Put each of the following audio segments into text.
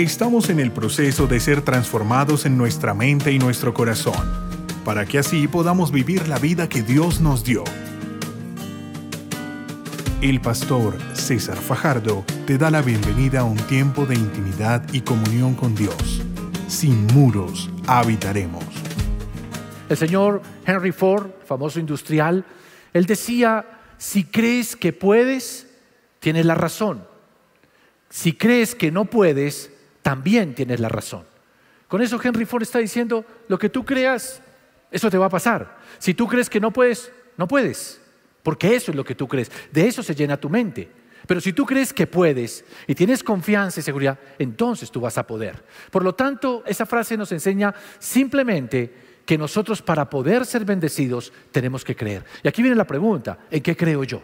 Estamos en el proceso de ser transformados en nuestra mente y nuestro corazón, para que así podamos vivir la vida que Dios nos dio. El pastor César Fajardo te da la bienvenida a un tiempo de intimidad y comunión con Dios. Sin muros habitaremos. El señor Henry Ford, famoso industrial, él decía, si crees que puedes, tienes la razón. Si crees que no puedes, también tienes la razón. Con eso Henry Ford está diciendo, lo que tú creas, eso te va a pasar. Si tú crees que no puedes, no puedes, porque eso es lo que tú crees. De eso se llena tu mente. Pero si tú crees que puedes y tienes confianza y seguridad, entonces tú vas a poder. Por lo tanto, esa frase nos enseña simplemente que nosotros para poder ser bendecidos tenemos que creer. Y aquí viene la pregunta, ¿en qué creo yo?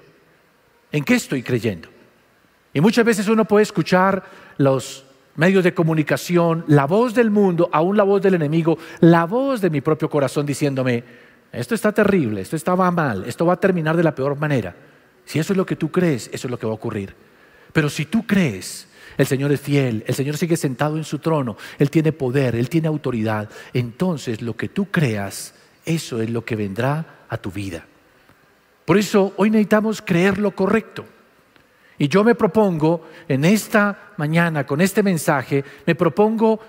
¿En qué estoy creyendo? Y muchas veces uno puede escuchar los medios de comunicación, la voz del mundo, aún la voz del enemigo, la voz de mi propio corazón diciéndome, esto está terrible, esto estaba mal, esto va a terminar de la peor manera. Si eso es lo que tú crees, eso es lo que va a ocurrir. Pero si tú crees, el Señor es fiel, el Señor sigue sentado en su trono, Él tiene poder, Él tiene autoridad, entonces lo que tú creas, eso es lo que vendrá a tu vida. Por eso hoy necesitamos creer lo correcto. Y yo me propongo en esta mañana, con este mensaje, me propongo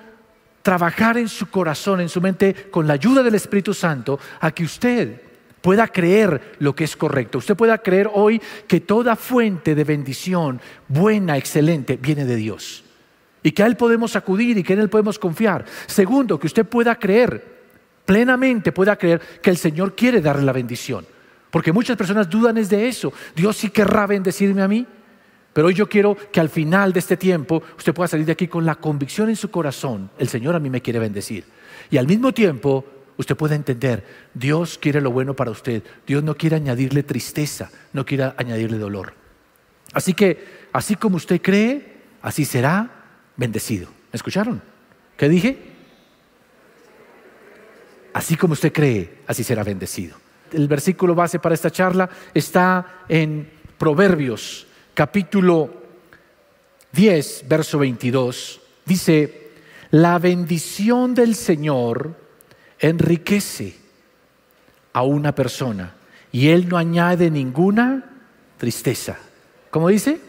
trabajar en su corazón, en su mente, con la ayuda del Espíritu Santo, a que usted pueda creer lo que es correcto. Usted pueda creer hoy que toda fuente de bendición buena, excelente, viene de Dios. Y que a Él podemos acudir y que en Él podemos confiar. Segundo, que usted pueda creer, plenamente pueda creer que el Señor quiere darle la bendición. Porque muchas personas dudan de eso. Dios sí querrá bendecirme a mí. Pero hoy yo quiero que al final de este tiempo usted pueda salir de aquí con la convicción en su corazón, el Señor a mí me quiere bendecir. Y al mismo tiempo usted pueda entender, Dios quiere lo bueno para usted, Dios no quiere añadirle tristeza, no quiere añadirle dolor. Así que, así como usted cree, así será bendecido. ¿Me escucharon? ¿Qué dije? Así como usted cree, así será bendecido. El versículo base para esta charla está en Proverbios capítulo 10, verso 22, dice, la bendición del Señor enriquece a una persona y Él no añade ninguna tristeza. ¿Cómo dice?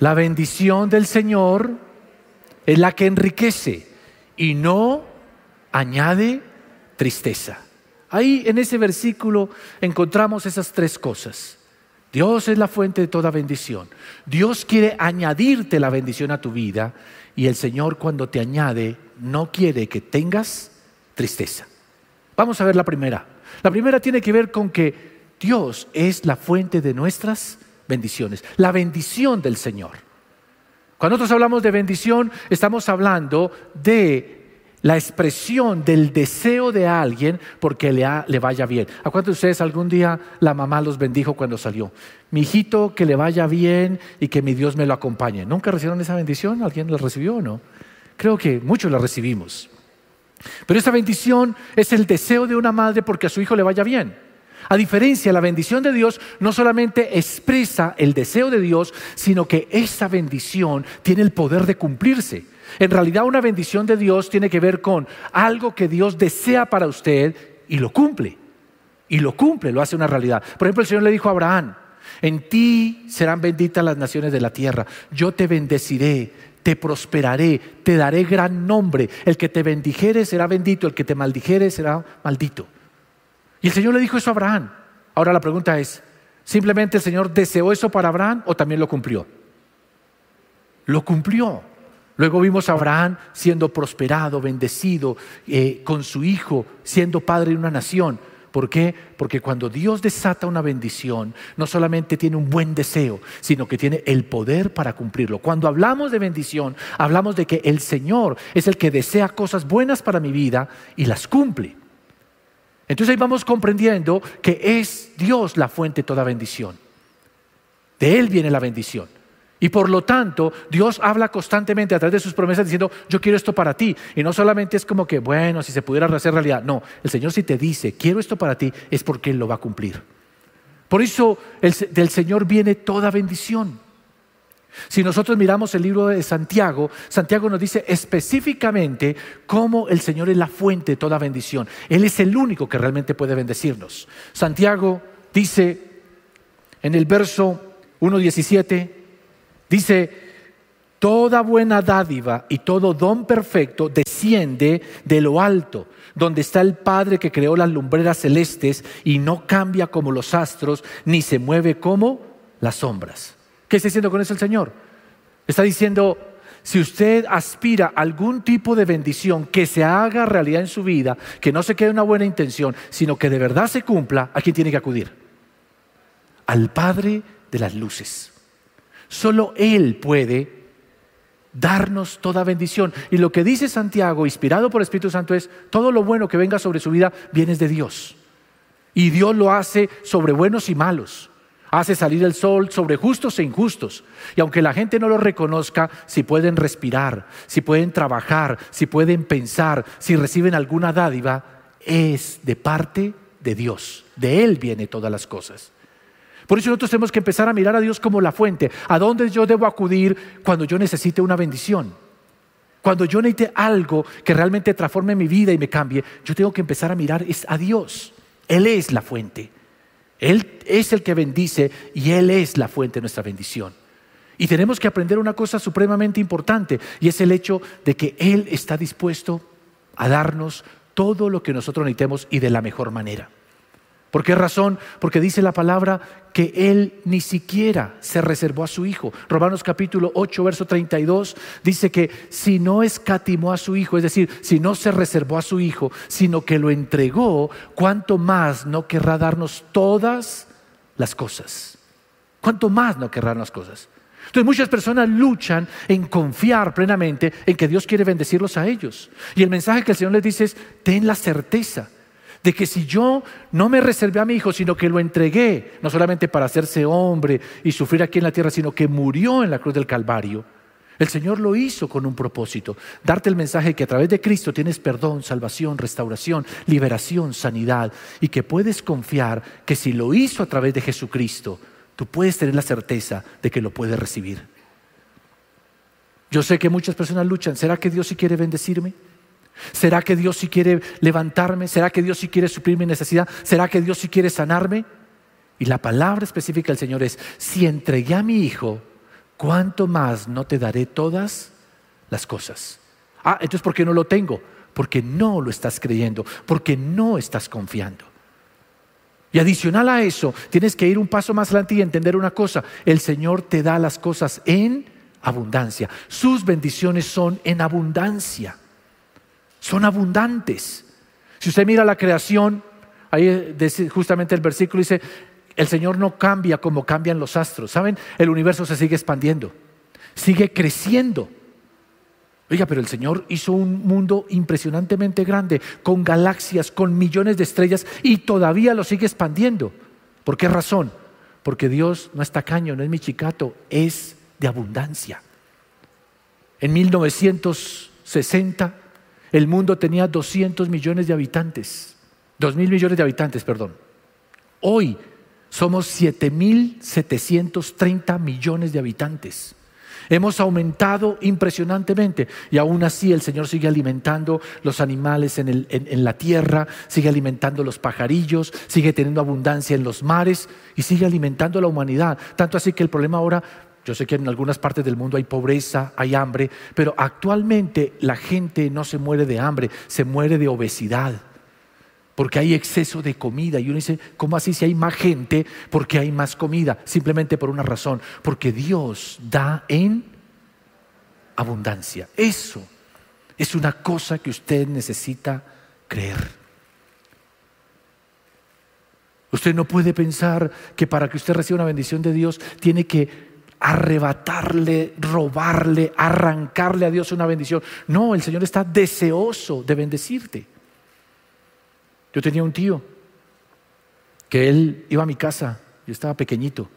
La bendición del Señor es la que enriquece y no añade tristeza. Ahí en ese versículo encontramos esas tres cosas. Dios es la fuente de toda bendición. Dios quiere añadirte la bendición a tu vida y el Señor cuando te añade no quiere que tengas tristeza. Vamos a ver la primera. La primera tiene que ver con que Dios es la fuente de nuestras bendiciones, la bendición del Señor. Cuando nosotros hablamos de bendición, estamos hablando de la expresión del deseo de alguien porque le, le vaya bien. ¿A cuántos de ustedes algún día la mamá los bendijo cuando salió? Mi hijito, que le vaya bien y que mi Dios me lo acompañe. ¿Nunca recibieron esa bendición? ¿Alguien la recibió o no? Creo que muchos la recibimos. Pero esa bendición es el deseo de una madre porque a su hijo le vaya bien. A diferencia, la bendición de Dios no solamente expresa el deseo de Dios, sino que esa bendición tiene el poder de cumplirse. En realidad una bendición de Dios tiene que ver con algo que Dios desea para usted y lo cumple. Y lo cumple, lo hace una realidad. Por ejemplo, el Señor le dijo a Abraham, en ti serán benditas las naciones de la tierra. Yo te bendeciré, te prosperaré, te daré gran nombre. El que te bendijere será bendito, el que te maldijere será maldito. Y el Señor le dijo eso a Abraham. Ahora la pregunta es, ¿simplemente el Señor deseó eso para Abraham o también lo cumplió? Lo cumplió. Luego vimos a Abraham siendo prosperado, bendecido, eh, con su hijo, siendo padre de una nación. ¿Por qué? Porque cuando Dios desata una bendición, no solamente tiene un buen deseo, sino que tiene el poder para cumplirlo. Cuando hablamos de bendición, hablamos de que el Señor es el que desea cosas buenas para mi vida y las cumple. Entonces ahí vamos comprendiendo que es Dios la fuente de toda bendición. De Él viene la bendición. Y por lo tanto, Dios habla constantemente a través de sus promesas diciendo, yo quiero esto para ti. Y no solamente es como que, bueno, si se pudiera hacer realidad. No, el Señor si te dice, quiero esto para ti, es porque Él lo va a cumplir. Por eso del Señor viene toda bendición. Si nosotros miramos el libro de Santiago, Santiago nos dice específicamente cómo el Señor es la fuente de toda bendición. Él es el único que realmente puede bendecirnos. Santiago dice en el verso 1.17, dice, Toda buena dádiva y todo don perfecto desciende de lo alto, donde está el Padre que creó las lumbreras celestes y no cambia como los astros, ni se mueve como las sombras. ¿Qué está diciendo con eso el Señor? Está diciendo, si usted aspira a algún tipo de bendición que se haga realidad en su vida, que no se quede una buena intención, sino que de verdad se cumpla, ¿a quién tiene que acudir? Al Padre de las luces. Solo Él puede darnos toda bendición. Y lo que dice Santiago, inspirado por el Espíritu Santo, es todo lo bueno que venga sobre su vida viene de Dios. Y Dios lo hace sobre buenos y malos. Hace salir el sol sobre justos e injustos. Y aunque la gente no lo reconozca, si pueden respirar, si pueden trabajar, si pueden pensar, si reciben alguna dádiva, es de parte de Dios. De Él viene todas las cosas. Por eso nosotros tenemos que empezar a mirar a Dios como la fuente. ¿A dónde yo debo acudir cuando yo necesite una bendición? Cuando yo necesite algo que realmente transforme mi vida y me cambie, yo tengo que empezar a mirar a Dios. Él es la fuente. Él es el que bendice y Él es la fuente de nuestra bendición. Y tenemos que aprender una cosa supremamente importante y es el hecho de que Él está dispuesto a darnos todo lo que nosotros necesitemos y de la mejor manera. ¿Por qué razón? Porque dice la palabra que Él ni siquiera se reservó a su Hijo. Romanos capítulo 8, verso 32 dice que si no escatimó a su Hijo, es decir, si no se reservó a su Hijo, sino que lo entregó, ¿cuánto más no querrá darnos todas las cosas? ¿Cuánto más no querrá las cosas? Entonces muchas personas luchan en confiar plenamente en que Dios quiere bendecirlos a ellos. Y el mensaje que el Señor les dice es, ten la certeza de que si yo no me reservé a mi hijo, sino que lo entregué, no solamente para hacerse hombre y sufrir aquí en la tierra, sino que murió en la cruz del Calvario, el Señor lo hizo con un propósito, darte el mensaje que a través de Cristo tienes perdón, salvación, restauración, liberación, sanidad, y que puedes confiar que si lo hizo a través de Jesucristo, tú puedes tener la certeza de que lo puedes recibir. Yo sé que muchas personas luchan, ¿será que Dios sí quiere bendecirme? ¿Será que Dios sí quiere levantarme? ¿Será que Dios sí quiere suplir mi necesidad? ¿Será que Dios sí quiere sanarme? Y la palabra específica del Señor es, si entregué a mi hijo, ¿cuánto más no te daré todas las cosas? Ah, entonces ¿por qué no lo tengo? Porque no lo estás creyendo, porque no estás confiando. Y adicional a eso, tienes que ir un paso más adelante y entender una cosa, el Señor te da las cosas en abundancia. Sus bendiciones son en abundancia son abundantes. Si usted mira la creación, ahí justamente el versículo dice, el Señor no cambia como cambian los astros. ¿Saben? El universo se sigue expandiendo, sigue creciendo. Oiga, pero el Señor hizo un mundo impresionantemente grande, con galaxias, con millones de estrellas, y todavía lo sigue expandiendo. ¿Por qué razón? Porque Dios no es tacaño, no es michicato, es de abundancia. En 1960 el mundo tenía 200 millones de habitantes, 2 mil millones de habitantes, perdón. Hoy somos 7.730 millones de habitantes. Hemos aumentado impresionantemente y aún así el Señor sigue alimentando los animales en, en, la tierra, sigue alimentando los pajarillos, sigue teniendo abundancia en los mares y sigue alimentando a la humanidad. Tanto así que el problema ahora yo sé que en algunas partes del mundo hay pobreza, hay hambre, pero actualmente la gente no se muere de hambre, se muere de obesidad, porque hay exceso de comida. Y uno dice, ¿cómo así si hay más gente? Porque hay más comida, simplemente por una razón, porque Dios da en abundancia. Eso es una cosa que usted necesita creer. Usted no puede pensar que para que usted reciba una bendición de Dios tiene que arrebatarle, robarle, arrancarle a Dios una bendición. No, el Señor está deseoso de bendecirte. Yo tenía un tío que él iba a mi casa, yo estaba pequeñito,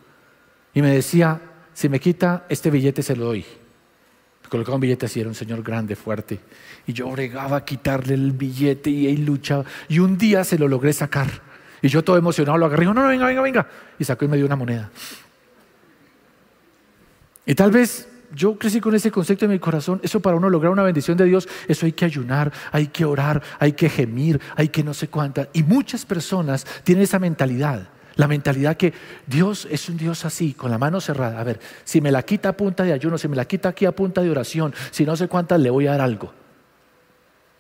y me decía, si me quita este billete se lo doy. Me colocaba un billete así, era un señor grande, fuerte, y yo bregaba a quitarle el billete y él luchaba, y un día se lo logré sacar. Y yo todo emocionado lo agarré, no, no, venga, venga, venga, y sacó y me dio una moneda. Y tal vez yo crecí con ese concepto en mi corazón. Eso para uno lograr una bendición de Dios, eso hay que ayunar, hay que orar, hay que gemir, hay que no sé cuántas. Y muchas personas tienen esa mentalidad. La mentalidad que Dios es un Dios así, con la mano cerrada. A ver, si me la quita a punta de ayuno, si me la quita aquí a punta de oración, si no sé cuántas, le voy a dar algo.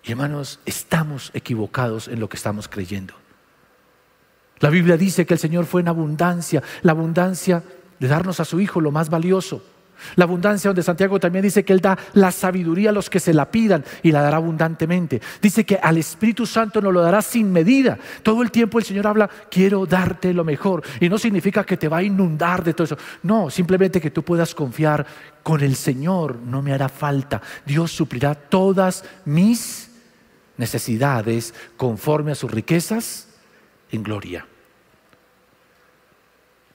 Y hermanos, estamos equivocados en lo que estamos creyendo. La Biblia dice que el Señor fue en abundancia, la abundancia de darnos a su Hijo lo más valioso. La abundancia donde Santiago también dice que Él da la sabiduría a los que se la pidan y la dará abundantemente. Dice que al Espíritu Santo nos lo dará sin medida. Todo el tiempo el Señor habla, quiero darte lo mejor. Y no significa que te va a inundar de todo eso. No, simplemente que tú puedas confiar con el Señor. No me hará falta. Dios suplirá todas mis necesidades conforme a sus riquezas en gloria.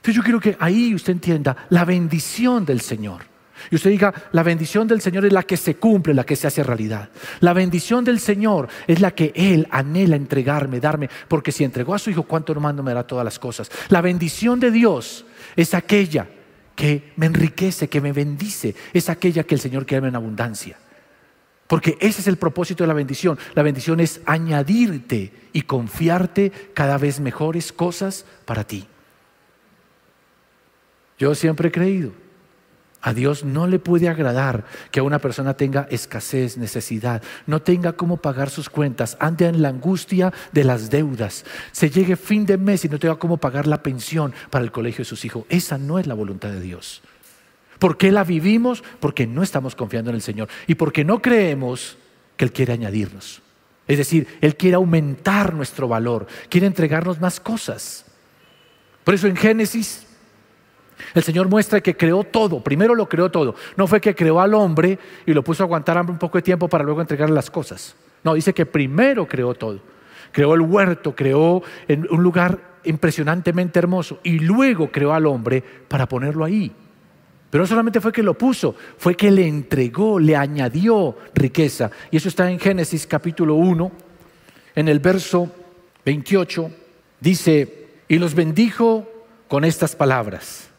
Entonces yo quiero que ahí usted entienda la bendición del Señor. Y usted diga, la bendición del Señor es la que se cumple, la que se hace realidad. La bendición del Señor es la que Él anhela entregarme, darme, porque si entregó a su Hijo, ¿cuánto hermano me dará todas las cosas? La bendición de Dios es aquella que me enriquece, que me bendice, es aquella que el Señor quiere en abundancia. Porque ese es el propósito de la bendición. La bendición es añadirte y confiarte cada vez mejores cosas para ti. Yo siempre he creído, a Dios no le puede agradar que una persona tenga escasez, necesidad, no tenga cómo pagar sus cuentas, ande en la angustia de las deudas, se llegue fin de mes y no tenga cómo pagar la pensión para el colegio de sus hijos. Esa no es la voluntad de Dios. ¿Por qué la vivimos? Porque no estamos confiando en el Señor y porque no creemos que Él quiere añadirnos. Es decir, Él quiere aumentar nuestro valor, quiere entregarnos más cosas. Por eso en Génesis el Señor muestra que creó todo, primero lo creó todo. No fue que creó al hombre y lo puso a aguantar hambre un poco de tiempo para luego entregarle las cosas. No, dice que primero creó todo. Creó el huerto, creó un lugar impresionantemente hermoso y luego creó al hombre para ponerlo ahí. Pero no solamente fue que lo puso, fue que le entregó, le añadió riqueza. Y eso está en Génesis capítulo 1, en el verso 28, dice, y los bendijo con estas palabras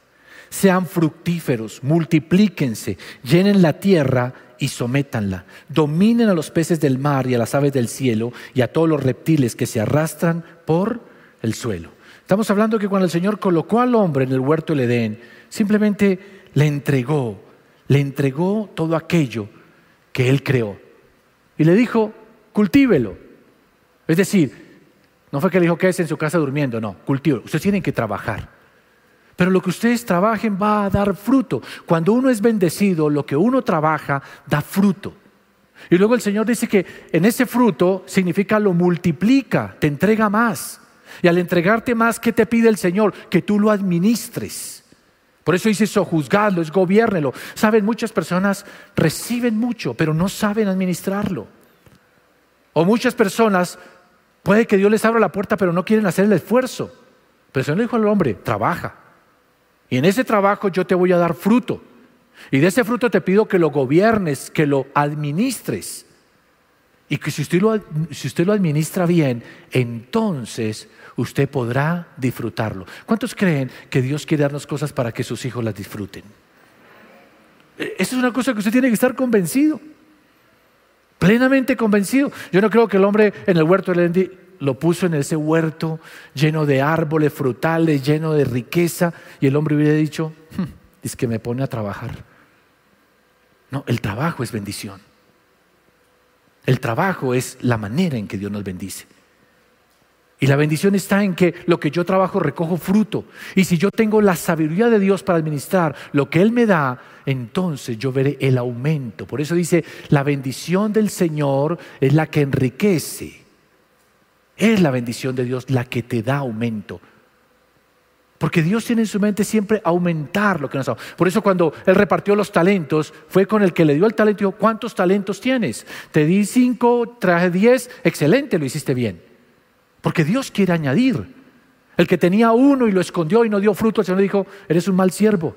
sean fructíferos, multiplíquense, llenen la tierra y sométanla. Dominen a los peces del mar y a las aves del cielo y a todos los reptiles que se arrastran por el suelo. Estamos hablando que cuando el Señor colocó al hombre en el huerto del Edén, simplemente le entregó, le entregó todo aquello que él creó. Y le dijo, cultívelo. Es decir, no fue que le dijo que es en su casa durmiendo, no, cultívelo. Ustedes tienen que trabajar. Pero lo que ustedes trabajen va a dar fruto. Cuando uno es bendecido, lo que uno trabaja da fruto. Y luego el Señor dice que en ese fruto significa lo multiplica, te entrega más. Y al entregarte más, ¿qué te pide el Señor? Que tú lo administres. Por eso dice sojuzgadlo, es gobiernelo. Saben, muchas personas reciben mucho, pero no saben administrarlo. O muchas personas, puede que Dios les abra la puerta, pero no quieren hacer el esfuerzo. Pero el Señor dijo al hombre, trabaja. Y en ese trabajo yo te voy a dar fruto. Y de ese fruto te pido que lo gobiernes, que lo administres. Y que si usted, lo, administra bien, entonces usted podrá disfrutarlo. ¿Cuántos creen que Dios quiere darnos cosas para que sus hijos las disfruten? E, esa es una cosa que usted tiene que estar convencido. Plenamente convencido. Yo no creo que el hombre en el huerto de lo puso en ese huerto lleno de árboles frutales, lleno de riqueza, y el hombre hubiera dicho, hmm, es que me pone a trabajar. No, el trabajo es bendición. El trabajo es la manera en que Dios nos bendice. Y la bendición está en que lo que yo trabajo recojo fruto. Y si yo tengo la sabiduría de Dios para administrar lo que Él me da, entonces yo veré el aumento. Por eso dice, la bendición del Señor es la que enriquece es la bendición de Dios la que te da aumento. Porque Dios tiene en su mente siempre aumentar lo que nos da. Por eso cuando Él repartió los talentos, fue con el que le dio el talento y dijo, ¿cuántos talentos tienes? Te di cinco, traje diez, excelente, lo hiciste bien. Porque Dios quiere añadir. El que tenía uno y lo escondió y no dio fruto, el Señor dijo, eres un mal siervo.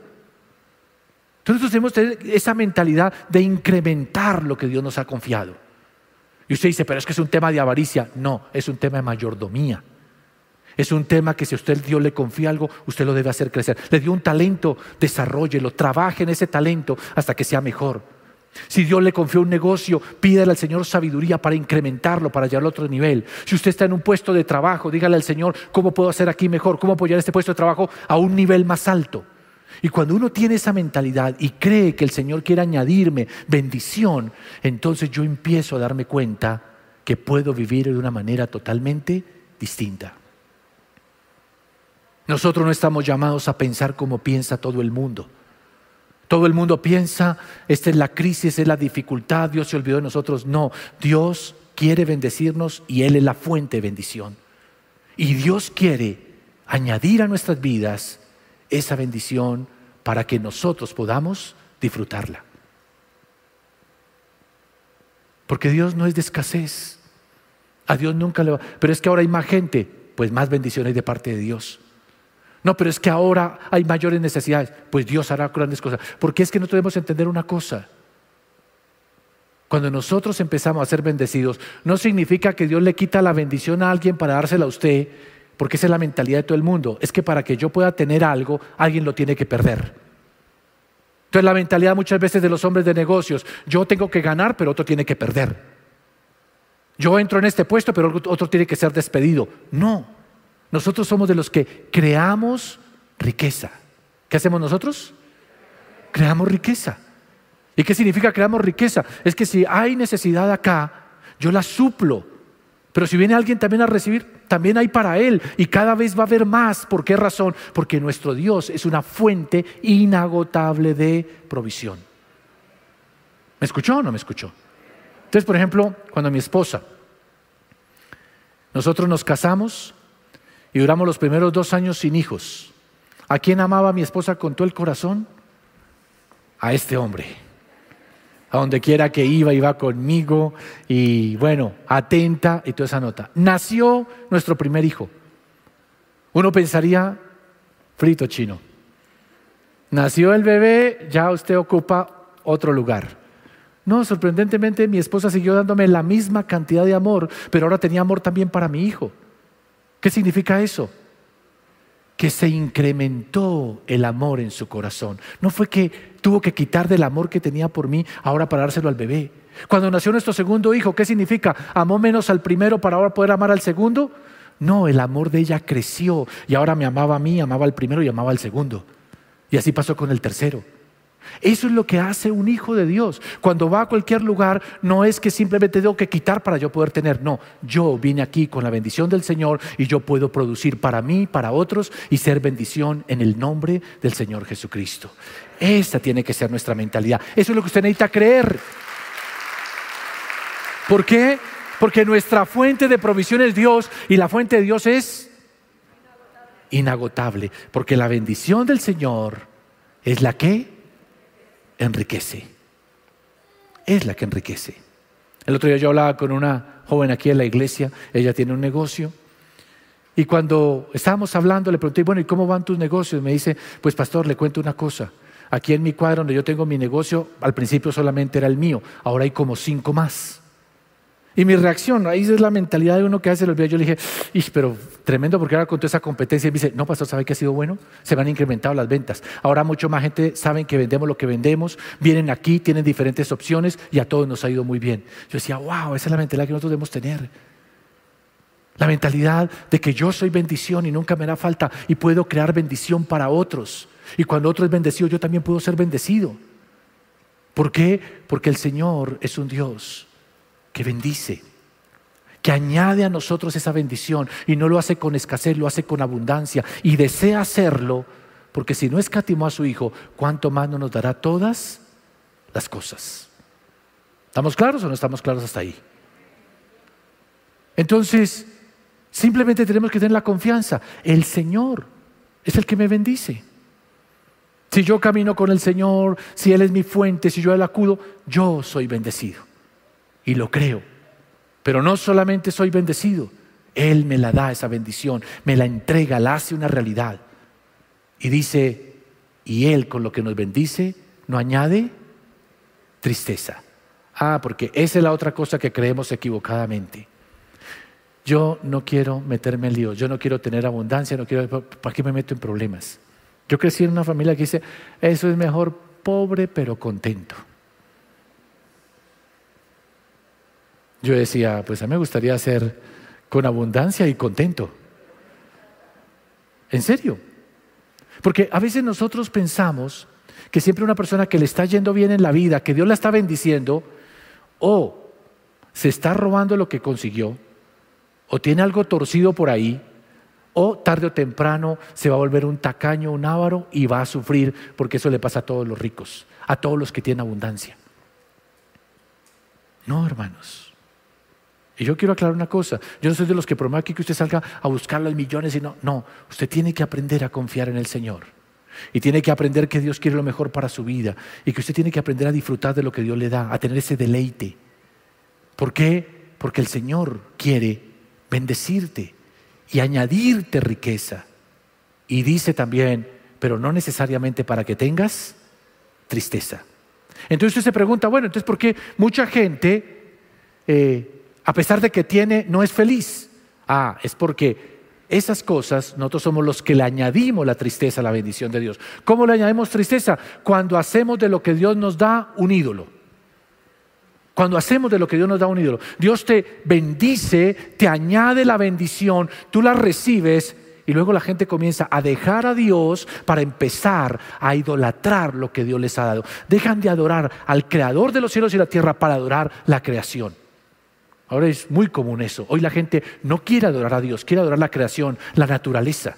Entonces tenemos tener esa mentalidad de incrementar lo que Dios nos ha confiado. Y usted dice, pero es que es un tema de avaricia. No, es un tema de mayordomía. Es un tema que si usted Dios le confía algo, usted lo debe hacer crecer. Le dio un talento, desarrollelo, trabaje en ese talento hasta que sea mejor. Si Dios le confió un negocio, pídale al Señor sabiduría para incrementarlo, para llevarlo a otro nivel. Si usted está en un puesto de trabajo, dígale al Señor, ¿cómo puedo hacer aquí mejor? ¿Cómo apoyar este puesto de trabajo a un nivel más alto? Y cuando uno tiene esa mentalidad y cree que el Señor quiere añadirme bendición, entonces yo empiezo a darme cuenta que puedo vivir de una manera totalmente distinta. Nosotros no estamos llamados a pensar como piensa todo el mundo. Todo el mundo piensa, esta es la crisis, es la dificultad, Dios se olvidó de nosotros. No, Dios quiere bendecirnos y Él es la fuente de bendición. Y Dios quiere añadir a nuestras vidas esa bendición para que nosotros podamos disfrutarla. Porque Dios no es de escasez. A Dios nunca le va. Pero es que ahora hay más gente, pues más bendiciones de parte de Dios. No, pero es que ahora hay mayores necesidades. Pues Dios hará grandes cosas. Porque es que no debemos entender una cosa. Cuando nosotros empezamos a ser bendecidos, no significa que Dios le quita la bendición a alguien para dársela a usted, porque esa es la mentalidad de todo el mundo. Es que para que yo pueda tener algo, alguien lo tiene que perder. Entonces la mentalidad muchas veces de los hombres de negocios, yo tengo que ganar, pero otro tiene que perder. Yo entro en este puesto, pero otro tiene que ser despedido. No. Nosotros somos de los que creamos riqueza. ¿Qué hacemos nosotros? Creamos riqueza. ¿Y qué significa creamos riqueza? Es que si hay necesidad acá, yo la suplo. Pero si viene alguien también a recibir, también hay para él. Y cada vez va a haber más. ¿Por qué razón? Porque nuestro Dios es una fuente inagotable de provisión. ¿Me escuchó o no me escuchó? Entonces, por ejemplo, cuando mi esposa, nosotros nos casamos, y duramos los primeros dos años sin hijos. ¿A quién amaba mi esposa con todo el corazón? A este hombre. A donde quiera que iba, iba conmigo y bueno, atenta y toda esa nota. Nació nuestro primer hijo. Uno pensaría, frito chino. Nació el bebé, ya usted ocupa otro lugar. No, sorprendentemente mi esposa siguió dándome la misma cantidad de amor, pero ahora tenía amor también para mi hijo. ¿Qué significa eso? Que se incrementó el amor en su corazón. No fue que tuvo que quitar del amor que tenía por mí ahora para dárselo al bebé. Cuando nació nuestro segundo hijo, ¿qué significa? ¿Amó menos al primero para ahora poder amar al segundo? No, el amor de ella creció y ahora me amaba a mí, amaba al primero y amaba al segundo. Y así pasó con el tercero. Eso es lo que hace un hijo de Dios. Cuando va a cualquier lugar, no es que simplemente tengo que quitar para yo poder tener. No, yo vine aquí con la bendición del Señor y yo puedo producir para mí, para otros y ser bendición en el nombre del Señor Jesucristo. Esa tiene que ser nuestra mentalidad. Eso es lo que usted necesita creer. ¿Por qué? Porque nuestra fuente de provisión es Dios y la fuente de Dios es inagotable. Porque la bendición del Señor es la que enriquece. Es la que enriquece. El otro día yo hablaba con una joven aquí en la iglesia, ella tiene un negocio. Y cuando estábamos hablando, le pregunté, bueno, ¿y cómo van tus negocios? Me dice, pues pastor, le cuento una cosa. Aquí en mi cuadro donde yo tengo mi negocio, al principio solamente era el mío, ahora hay como cinco más. Y mi reacción, ahí es la mentalidad de uno que hace el olvido. Yo le dije, pero tremendo porque ahora con toda esa competencia, y me dice, no, pastor, ¿sabe que ha sido bueno? Se van incrementado las ventas. Ahora mucho más gente sabe que vendemos lo que vendemos, vienen aquí, tienen diferentes opciones y a todos nos ha ido muy bien. Yo decía, wow, esa es la mentalidad que nosotros debemos tener. La mentalidad de que yo soy bendición y nunca me da falta y puedo crear bendición para otros. Y cuando otro es bendecido, yo también puedo ser bendecido. ¿Por qué? Porque el Señor es un Dios que bendice, que añade a nosotros esa bendición y no lo hace con escasez, lo hace con abundancia y desea hacerlo porque si no escatimó a su Hijo, ¿cuánto más no nos dará todas las cosas? ¿Estamos claros o no estamos claros hasta ahí? Entonces, simplemente tenemos que tener la confianza. El Señor es el que me bendice. Si yo camino con el Señor, si Él es mi fuente, si yo a Él acudo, yo soy bendecido y lo creo. Pero no solamente soy bendecido, Él me la da esa bendición, me la entrega, la hace una realidad. Y dice, y Él con lo que nos bendice no añade tristeza. Ah, porque esa es la otra cosa que creemos equivocadamente. yo no quiero meterme en líos, yo no quiero tener abundancia, no quiero, ¿para qué me meto en problemas? Yo crecí en una familia que dice, eso es mejor pobre pero contento. Yo decía, pues a mí me gustaría ser con abundancia y contento. En serio. Porque a veces nosotros pensamos que siempre una persona que le está yendo bien en la vida, que Dios la está bendiciendo, o se está robando lo que consiguió, o tiene algo torcido por ahí, o tarde o temprano se va a volver un tacaño, un ávaro y va a sufrir, porque eso le pasa a todos los ricos, a todos los que tienen abundancia. No, hermanos. Y yo quiero aclarar una cosa, yo no soy de los que promueven aquí que usted salga a buscar los millones y no, no, usted tiene que aprender a confiar en el Señor. Y tiene que aprender que Dios quiere lo mejor para su vida y que usted tiene que aprender a disfrutar de lo que Dios le da, a tener ese deleite. ¿Por qué? Porque el Señor quiere bendecirte y añadirte riqueza. Y dice también, pero no necesariamente para que tengas tristeza. Entonces usted se pregunta, bueno, entonces ¿por qué mucha gente eh, a pesar de que tiene, no es feliz. Ah, es porque esas cosas nosotros somos los que le añadimos la tristeza a la bendición de Dios. ¿Cómo le añadimos tristeza? Cuando hacemos de lo que Dios nos da un ídolo. Cuando hacemos de lo que Dios nos da un ídolo. Dios te bendice, te añade la bendición, tú la recibes y luego la gente comienza a dejar a Dios para empezar a idolatrar lo que Dios les ha dado. Dejan de adorar al creador de los cielos y la tierra para adorar la creación. Ahora es muy común eso. Hoy la gente no quiere adorar a Dios, quiere adorar la creación, la naturaleza.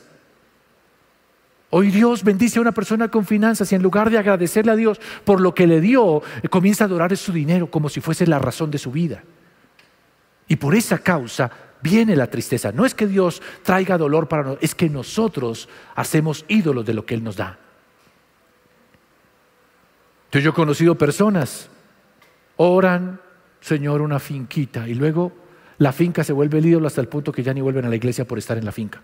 Hoy Dios bendice a una persona con finanzas y en lugar de agradecerle a Dios por lo que le dio, comienza a adorar su dinero como si fuese la razón de su vida. Y por esa causa viene la tristeza. No es que Dios traiga dolor para nosotros, es que nosotros hacemos ídolos de lo que Él nos da. yo he conocido personas, oran, Señor, una finquita. Y luego la finca se vuelve el ídolo hasta el punto que ya ni vuelven a la iglesia por estar en la finca.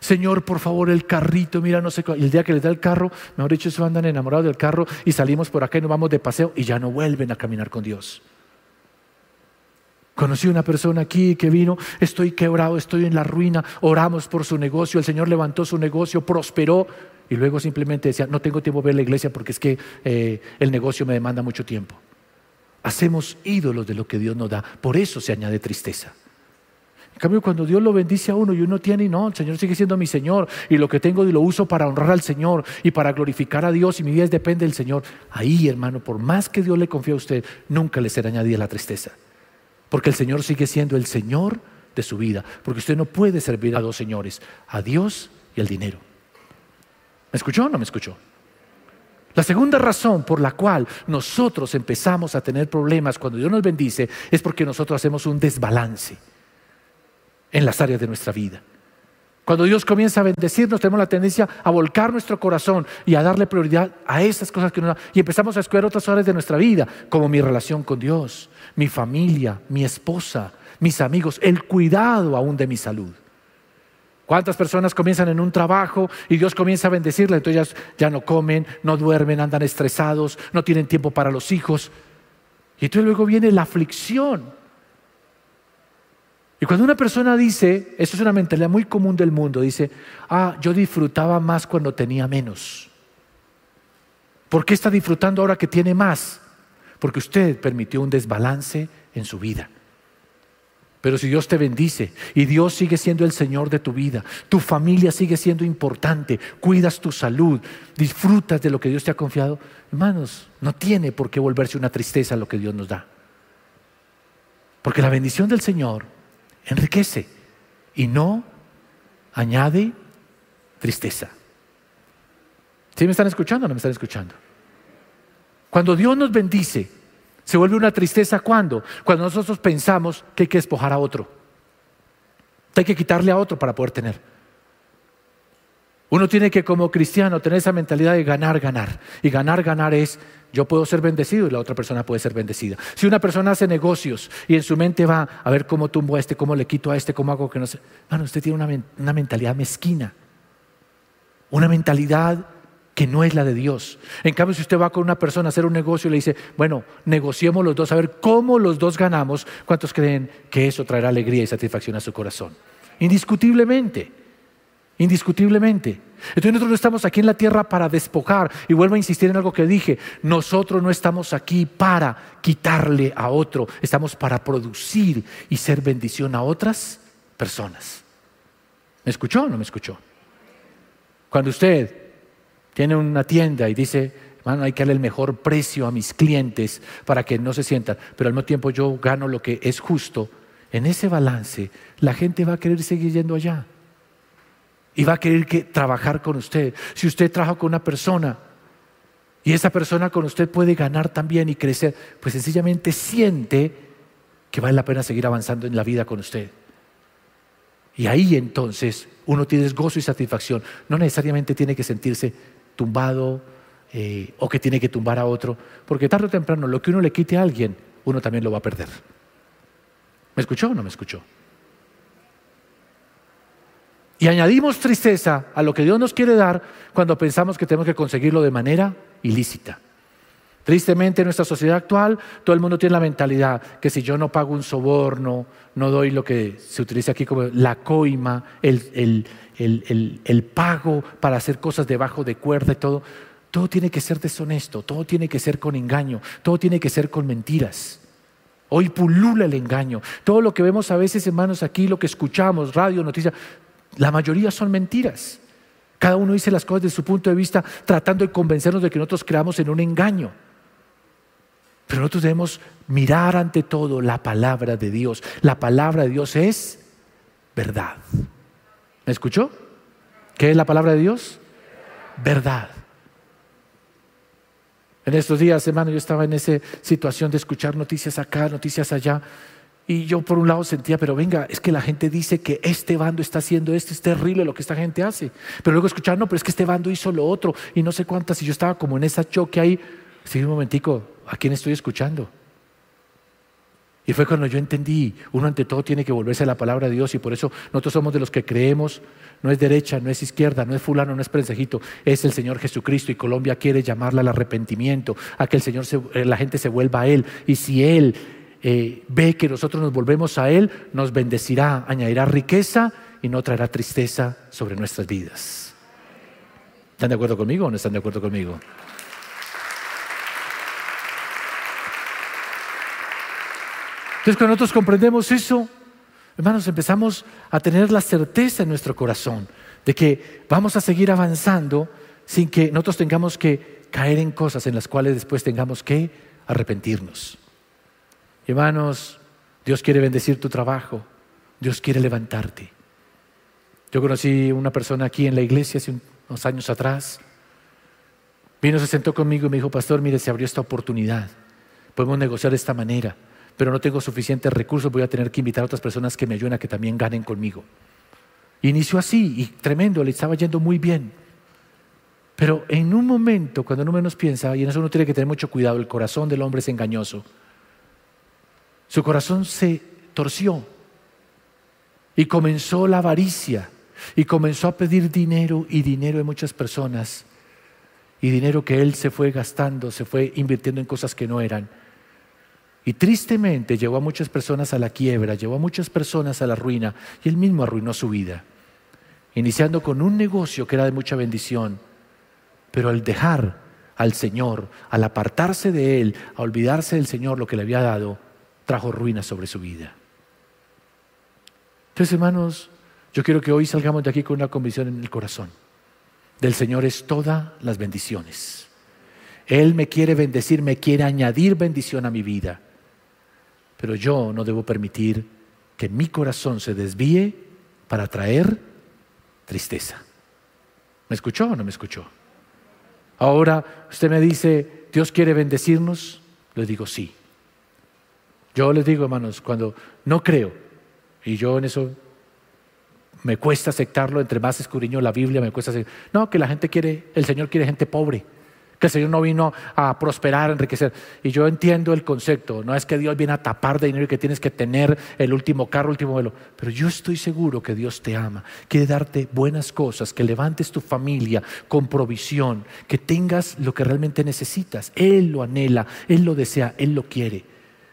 Señor, por favor, el carrito, mira, no sé, y el día que les da el carro, mejor dicho, se andan enamorados del carro y salimos por acá y nos vamos de paseo y ya no vuelven a caminar con Dios. Conocí una persona aquí que vino, estoy quebrado, estoy en la ruina, oramos por su negocio, el Señor levantó su negocio, prosperó y luego simplemente decía, no tengo tiempo de ver la iglesia porque es que eh, el negocio me demanda mucho tiempo. Hacemos ídolos de lo que Dios nos da. Por eso se añade tristeza. En cambio, cuando Dios lo bendice a uno y uno tiene, y no, el Señor sigue siendo mi Señor, y lo que tengo lo uso para honrar al Señor y para glorificar a Dios, y mi vida depende del Señor. Ahí, hermano, por más que Dios le confíe a usted, nunca le será añadida la tristeza. Porque el Señor sigue siendo el Señor de su vida. Porque usted no puede servir a dos señores, a Dios y al dinero. ¿Me escuchó o no me escuchó? La segunda razón por la cual nosotros empezamos a tener problemas cuando Dios nos bendice es porque nosotros hacemos un desbalance en las áreas de nuestra vida. Cuando Dios comienza a bendecirnos, tenemos la tendencia a volcar nuestro corazón y a darle prioridad a esas cosas que nos dan. Y empezamos a escoger otras áreas de nuestra vida, como mi relación con Dios, mi familia, mi esposa, mis amigos, el cuidado aún de mi salud. ¿Cuántas personas comienzan en un trabajo y Dios comienza a bendecirle? Entonces ya, no comen, no duermen, andan estresados, no tienen tiempo para los hijos. Y entonces luego viene la aflicción. Y cuando una persona dice, esto es una mentalidad muy común del mundo, dice, ah, yo disfrutaba más cuando tenía menos. ¿Por qué está disfrutando ahora que tiene más? Porque usted permitió un desbalance en su vida. Pero si Dios te bendice y Dios sigue siendo el Señor de tu vida, tu familia sigue siendo importante, cuidas tu salud, disfrutas de lo que Dios te ha confiado, hermanos, no tiene por qué volverse una tristeza lo que Dios nos da. Porque la bendición del Señor enriquece y no añade tristeza. ¿Sí me están escuchando o no me están escuchando? Cuando Dios nos bendice, se vuelve una tristeza cuando? Cuando nosotros pensamos que hay que despojar a otro. hay que quitarle a otro para poder tener. Uno tiene que como cristiano tener esa mentalidad de ganar, ganar. Y ganar, ganar es yo puedo ser bendecido y la otra persona puede ser bendecida. Si una persona hace negocios y en su mente va a ver cómo tumbo a este, cómo le quito a este, cómo hago que no sé. Bueno, usted tiene una, una mentalidad mezquina. Una mentalidad que no es la de Dios. En cambio, si usted va con una persona a hacer un negocio y le dice, bueno, negociemos los dos a ver cómo los dos ganamos, ¿cuántos creen que eso traerá alegría y satisfacción a su corazón? Indiscutiblemente, indiscutiblemente. Entonces nosotros no estamos aquí en la tierra para despojar. Y vuelvo a insistir en algo que dije. Nosotros no estamos aquí para quitarle a otro. Estamos para producir y ser bendición a otras personas. ¿Me escuchó o no me escuchó? Cuando usted tiene una tienda y dice, hermano, hay que darle el mejor precio a mis clientes para que no se sientan, pero al mismo tiempo yo gano lo que es justo, en ese balance la gente va a querer seguir yendo allá y va a querer que, trabajar con usted. Si usted trabaja con una persona y esa persona con usted puede ganar también y crecer, pues sencillamente siente que vale la pena seguir avanzando en la vida con usted. Y ahí entonces uno tiene gozo y satisfacción. No necesariamente tiene que sentirse tumbado eh, o que tiene que tumbar a otro, porque tarde o temprano lo que uno le quite a alguien, uno también lo va a perder. ¿Me escuchó o no me escuchó? Y añadimos tristeza a lo que Dios nos quiere dar cuando pensamos que tenemos que conseguirlo de manera ilícita. Tristemente en nuestra sociedad actual todo el mundo tiene la mentalidad que si yo no pago un soborno, no doy lo que se utiliza aquí como la coima, el, el pago para hacer cosas debajo de cuerda y todo, todo tiene que ser deshonesto, todo tiene que ser con engaño, todo tiene que ser con mentiras. Hoy pulula el engaño. Todo lo que vemos a veces, hermanos, aquí, lo que escuchamos, radio, noticias, la mayoría son mentiras. Cada uno dice las cosas desde su punto de vista tratando de convencernos de que nosotros creamos en un engaño. Pero nosotros debemos mirar ante todo la palabra de Dios. La palabra de Dios es verdad. ¿Me escuchó? ¿Qué es la palabra de Dios? Verdad. En estos días, hermano, yo estaba en esa situación de escuchar noticias acá, noticias allá. Y yo por un lado sentía, pero venga, es que la gente dice que este bando está haciendo esto, es terrible lo que esta gente hace. Pero luego escuchar, no, pero es que este bando hizo lo otro y no sé cuántas. Y yo estaba como en esa choque ahí. Sí, un momentico, ¿a quién estoy escuchando? Y fue cuando yo entendí, uno ante todo tiene que volverse a la palabra de Dios y por eso nosotros somos de los que creemos, no es derecha, no es izquierda, no es fulano, no es prensejito, es el Señor Jesucristo y Colombia quiere llamarla al arrepentimiento, a que el Señor eh, la gente se vuelva a Él y si Él eh, ve que nosotros nos volvemos a Él, nos bendecirá, añadirá riqueza y no traerá tristeza sobre nuestras vidas. ¿Están de acuerdo conmigo o no están de acuerdo conmigo? Entonces cuando nosotros comprendemos eso, hermanos, empezamos a tener la certeza en nuestro corazón de que vamos a seguir avanzando sin que nosotros tengamos que caer en cosas en las cuales después tengamos que arrepentirnos. Hermanos, Dios quiere bendecir tu trabajo, Dios quiere levantarte. Yo conocí una persona aquí en la iglesia hace unos años atrás. Vino, se sentó conmigo y me dijo, pastor, mire, se abrió esta oportunidad. Podemos negociar de esta manera, pero no tengo suficientes recursos, voy a tener que invitar a otras personas que me ayuden a que también ganen conmigo. Inició así y tremendo, le estaba yendo muy bien. Pero en un momento, cuando uno menos piensa, y en eso uno tiene que tener mucho cuidado, el corazón del hombre es engañoso. Su corazón se torció y comenzó la avaricia y comenzó a pedir dinero y dinero de muchas personas y dinero que él se fue gastando, se fue invirtiendo en cosas que no eran. Y tristemente llevó a muchas personas a la quiebra, llevó a muchas personas a la ruina y él mismo arruinó su vida, iniciando con un negocio que era de mucha bendición, pero al dejar al Señor, al apartarse de Él, a olvidarse del Señor lo que le había dado, trajo ruina sobre su vida. Entonces, hermanos, yo quiero que hoy salgamos de aquí con una convicción en el corazón. Del Señor es todas las bendiciones. Él me quiere bendecir, me quiere añadir bendición a mi vida. Pero yo no debo permitir que mi corazón se desvíe para traer tristeza. ¿Me escuchó o no me escuchó? Ahora usted me dice, Dios quiere bendecirnos. Le digo sí. Yo les digo, hermanos, cuando no creo, y yo en eso me cuesta aceptarlo, entre más escudriño la Biblia, me cuesta aceptar, no, que la gente quiere, el Señor quiere gente pobre, que el Señor no vino a prosperar, a enriquecer. Y yo entiendo el concepto, no es que Dios viene a tapar de dinero y que tienes que tener el último carro, el último vuelo, pero yo estoy seguro que Dios te ama, quiere darte buenas cosas, que levantes tu familia con provisión, que tengas lo que realmente necesitas. Él lo anhela, Él lo desea, Él lo quiere.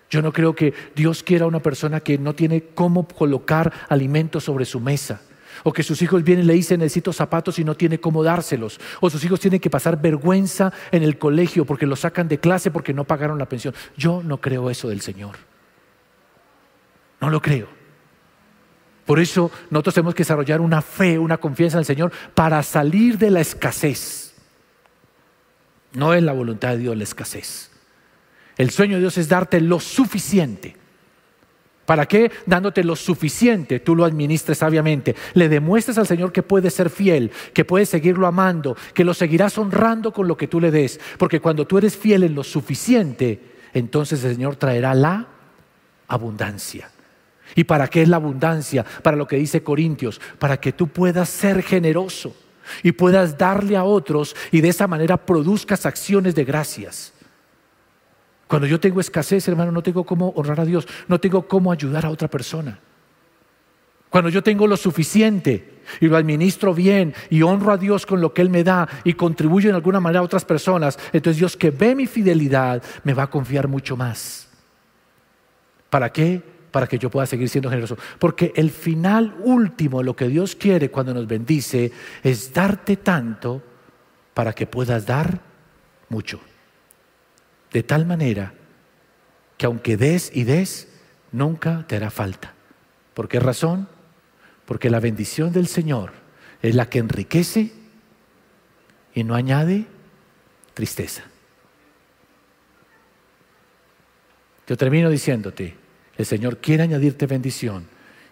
Yo no creo que Dios quiera una persona que no tiene cómo colocar alimentos sobre su mesa. O que sus hijos vienen y le dicen necesito zapatos y no tiene cómo dárselos. O sus hijos tienen que pasar vergüenza en el colegio porque los sacan de clase porque no pagaron la pensión. Yo no creo eso del Señor. No lo creo. Por eso nosotros tenemos que desarrollar una fe, una confianza en el Señor para salir de la escasez. No es la voluntad de Dios la escasez. El sueño de Dios es darte lo suficiente ¿Para qué? Dándote lo suficiente, tú lo administres sabiamente. Le demuestres al Señor que puedes ser fiel, que puedes seguirlo amando, que lo seguirás honrando con lo que tú le des. Porque cuando tú eres fiel en lo suficiente, entonces el Señor traerá la abundancia. ¿Y para qué es la abundancia? Para lo que dice Corintios, para que tú puedas ser generoso y puedas darle a otros y de esa manera produzcas acciones de gracias. Cuando yo tengo escasez, hermano, no tengo cómo honrar a Dios, no tengo cómo ayudar a otra persona. Cuando yo tengo lo suficiente y lo administro bien y honro a Dios con lo que Él me da y contribuyo en alguna manera a otras personas, entonces Dios que ve mi fidelidad me va a confiar mucho más. ¿Para qué? Para que yo pueda seguir siendo generoso. Porque el final último, lo que Dios quiere cuando nos bendice, es darte tanto para que puedas dar mucho de tal manera que aunque des y des, nunca te hará falta. ¿Por qué razón? Porque la bendición del Señor es la que enriquece y no añade tristeza. Yo termino diciéndote, el Señor quiere añadirte bendición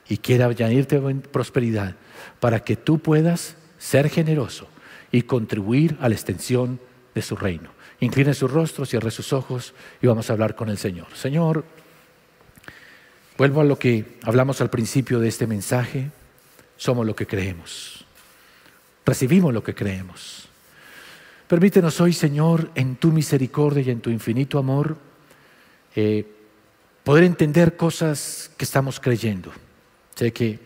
y quiere añadirte prosperidad para que tú puedas ser generoso y contribuir a la extensión de su reino. Incline su rostro, cierre sus ojos y vamos a hablar con el Señor. Señor, vuelvo a lo que hablamos al principio de este mensaje. Somos lo que creemos. Recibimos lo que creemos. Permítenos hoy, Señor, en tu misericordia y en tu infinito amor, eh, poder entender cosas que estamos creyendo. Sé que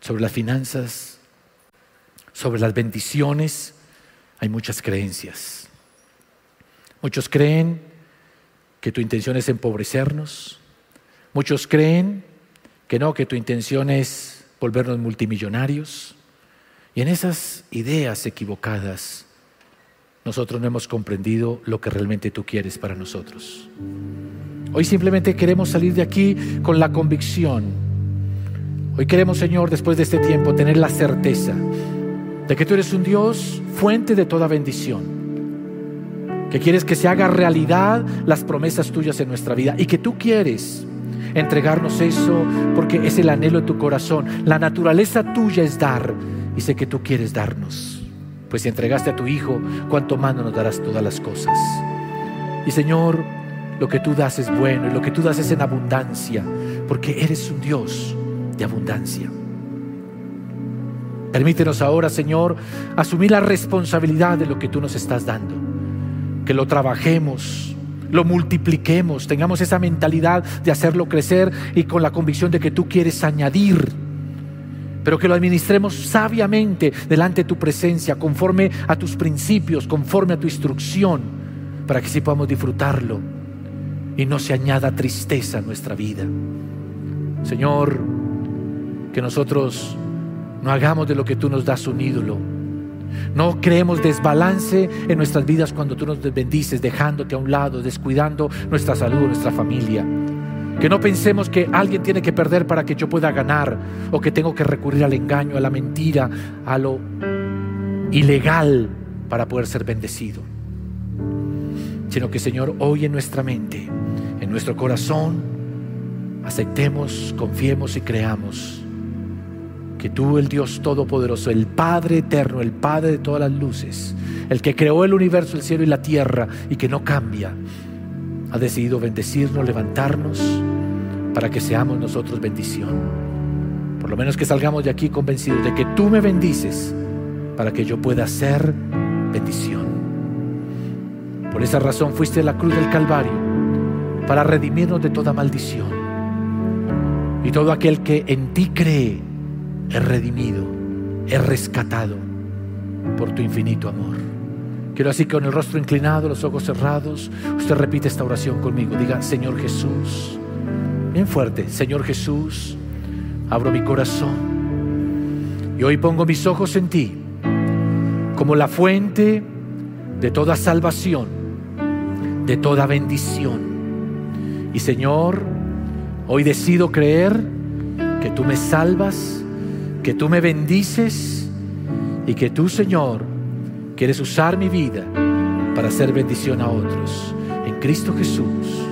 sobre las finanzas, sobre las bendiciones, hay muchas creencias. Muchos creen que tu intención es empobrecernos. Muchos creen que no, que tu intención es volvernos multimillonarios. Y en esas ideas equivocadas, nosotros no hemos comprendido lo que realmente tú quieres para nosotros. Hoy simplemente queremos salir de aquí con la convicción. Hoy queremos, Señor, después de este tiempo, tener la certeza de que tú eres un Dios fuente de toda bendición que quieres que se haga realidad las promesas tuyas en nuestra vida y que tú quieres entregarnos eso porque es el anhelo de tu corazón. La naturaleza tuya es dar y sé que tú quieres darnos. Pues si entregaste a tu Hijo, cuanto más nos darás todas las cosas. Y Señor, lo que tú das es bueno y lo que tú das es en abundancia, porque eres un Dios de abundancia. Permítenos ahora, Señor, asumir la responsabilidad de lo que tú nos estás dando que lo trabajemos, lo multipliquemos, tengamos esa mentalidad de hacerlo crecer y con la convicción de que tú quieres añadir, pero que lo administremos sabiamente delante de tu presencia, conforme a tus principios, conforme a tu instrucción, para que así podamos disfrutarlo y no se añada tristeza a nuestra vida. Señor, que nosotros no hagamos de lo que tú nos das un ídolo no creemos desbalance en nuestras vidas cuando tú nos bendices, dejándote a un lado, descuidando nuestra salud, nuestra familia. Que no pensemos que alguien tiene que perder para que yo pueda ganar o que tengo que recurrir al engaño, a la mentira, a lo ilegal para poder ser bendecido. Sino que Señor, hoy en nuestra mente, en nuestro corazón, aceptemos, confiemos y creamos que tú, el Dios Todopoderoso, el Padre Eterno, el Padre de todas las luces, el que creó el universo, el cielo y la tierra y que no cambia, ha decidido bendecirnos, levantarnos para que seamos nosotros bendición. Por lo menos que salgamos de aquí convencidos de que tú me bendices para que yo pueda ser bendición. Por esa razón fuiste a la cruz del Calvario para redimirnos de toda maldición. Y todo aquel que en ti cree es redimido, es rescatado por tu infinito amor. Quiero así con el rostro inclinado, los ojos cerrados, usted repite esta oración conmigo. Diga, Señor Jesús, bien fuerte, Señor Jesús, abro mi corazón y hoy pongo mis ojos en ti como la fuente de toda salvación, de toda bendición. Y Señor, hoy decido creer que tú me salvas, que tú me bendices y que tú, Señor, quieres usar mi vida para hacer bendición a otros. En Cristo Jesús.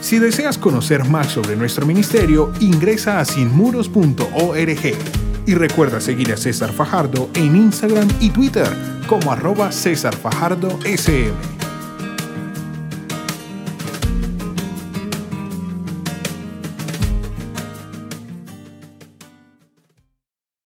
Si deseas conocer más sobre nuestro ministerio, ingresa a sinmuros.org y recuerda seguir a César Fajardo en Instagram y Twitter como arroba César Fajardo SM.